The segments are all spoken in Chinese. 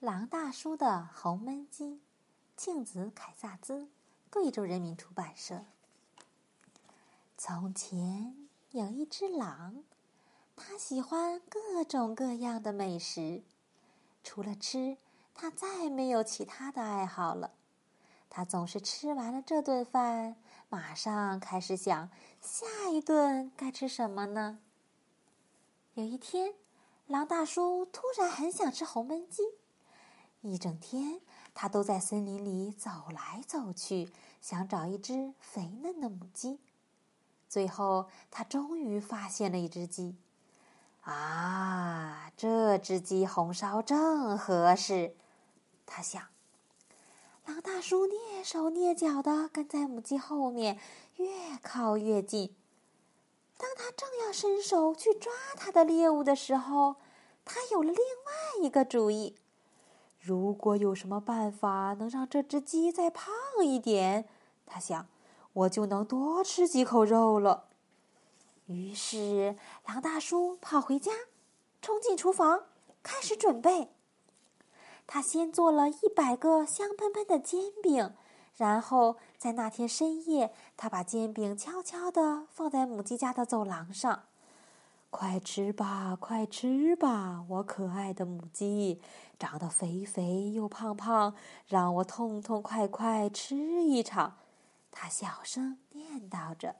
狼大叔的红焖鸡，庆子凯萨兹，贵州人民出版社。从前有一只狼，它喜欢各种各样的美食，除了吃，它再没有其他的爱好了。它总是吃完了这顿饭，马上开始想下一顿该吃什么呢？有一天，狼大叔突然很想吃红焖鸡。一整天，他都在森林里走来走去，想找一只肥嫩的母鸡。最后，他终于发现了一只鸡。啊，这只鸡红烧正合适，他想。狼大叔蹑手蹑脚的跟在母鸡后面，越靠越近。当他正要伸手去抓他的猎物的时候，他有了另外一个主意。如果有什么办法能让这只鸡再胖一点，他想，我就能多吃几口肉了。于是，狼大叔跑回家，冲进厨房，开始准备。他先做了一百个香喷喷的煎饼，然后在那天深夜，他把煎饼悄悄地放在母鸡家的走廊上。快吃吧，快吃吧，我可爱的母鸡，长得肥肥又胖胖，让我痛痛快快吃一场。他小声念叨着。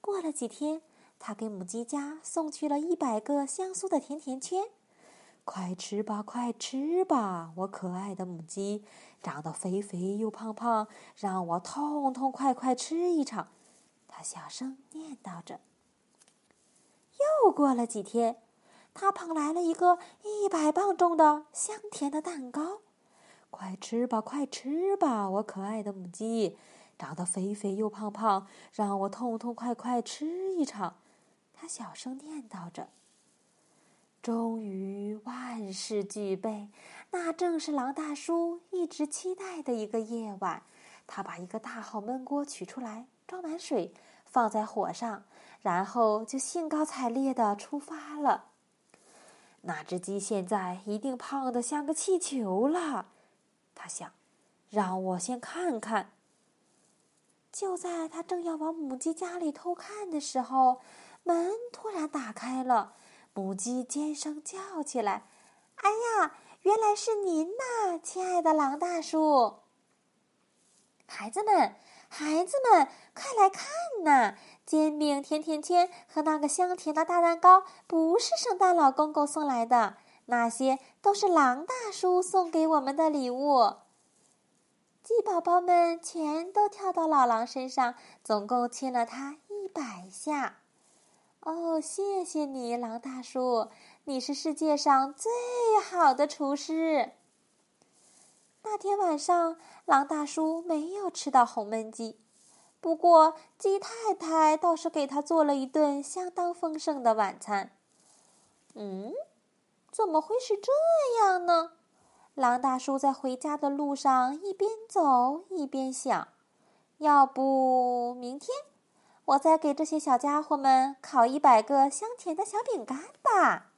过了几天，他给母鸡家送去了一百个香酥的甜甜圈。快吃吧，快吃吧，我可爱的母鸡，长得肥肥又胖胖，让我痛痛快快吃一场。他小声念叨着。又过了几天，他捧来了一个一百磅重的香甜的蛋糕。快吃吧，快吃吧，我可爱的母鸡，长得肥肥又胖胖，让我痛痛快快吃一场。他小声念叨着。终于万事俱备，那正是狼大叔一直期待的一个夜晚。他把一个大号焖锅取出来，装满水，放在火上。然后就兴高采烈的出发了。那只鸡现在一定胖得像个气球了，他想。让我先看看。就在他正要往母鸡家里偷看的时候，门突然打开了，母鸡尖声叫起来：“哎呀，原来是您呐，亲爱的狼大叔！孩子们，孩子们，快来看呐！”煎饼、甜甜圈和那个香甜的大蛋糕不是圣诞老公公送来的，那些都是狼大叔送给我们的礼物。鸡宝宝们全都跳到老狼身上，总共亲了他一百下。哦，谢谢你，狼大叔，你是世界上最好的厨师。那天晚上，狼大叔没有吃到红焖鸡。不过，鸡太太倒是给他做了一顿相当丰盛的晚餐。嗯，怎么会是这样呢？狼大叔在回家的路上一边走一边想：要不明天我再给这些小家伙们烤一百个香甜的小饼干吧。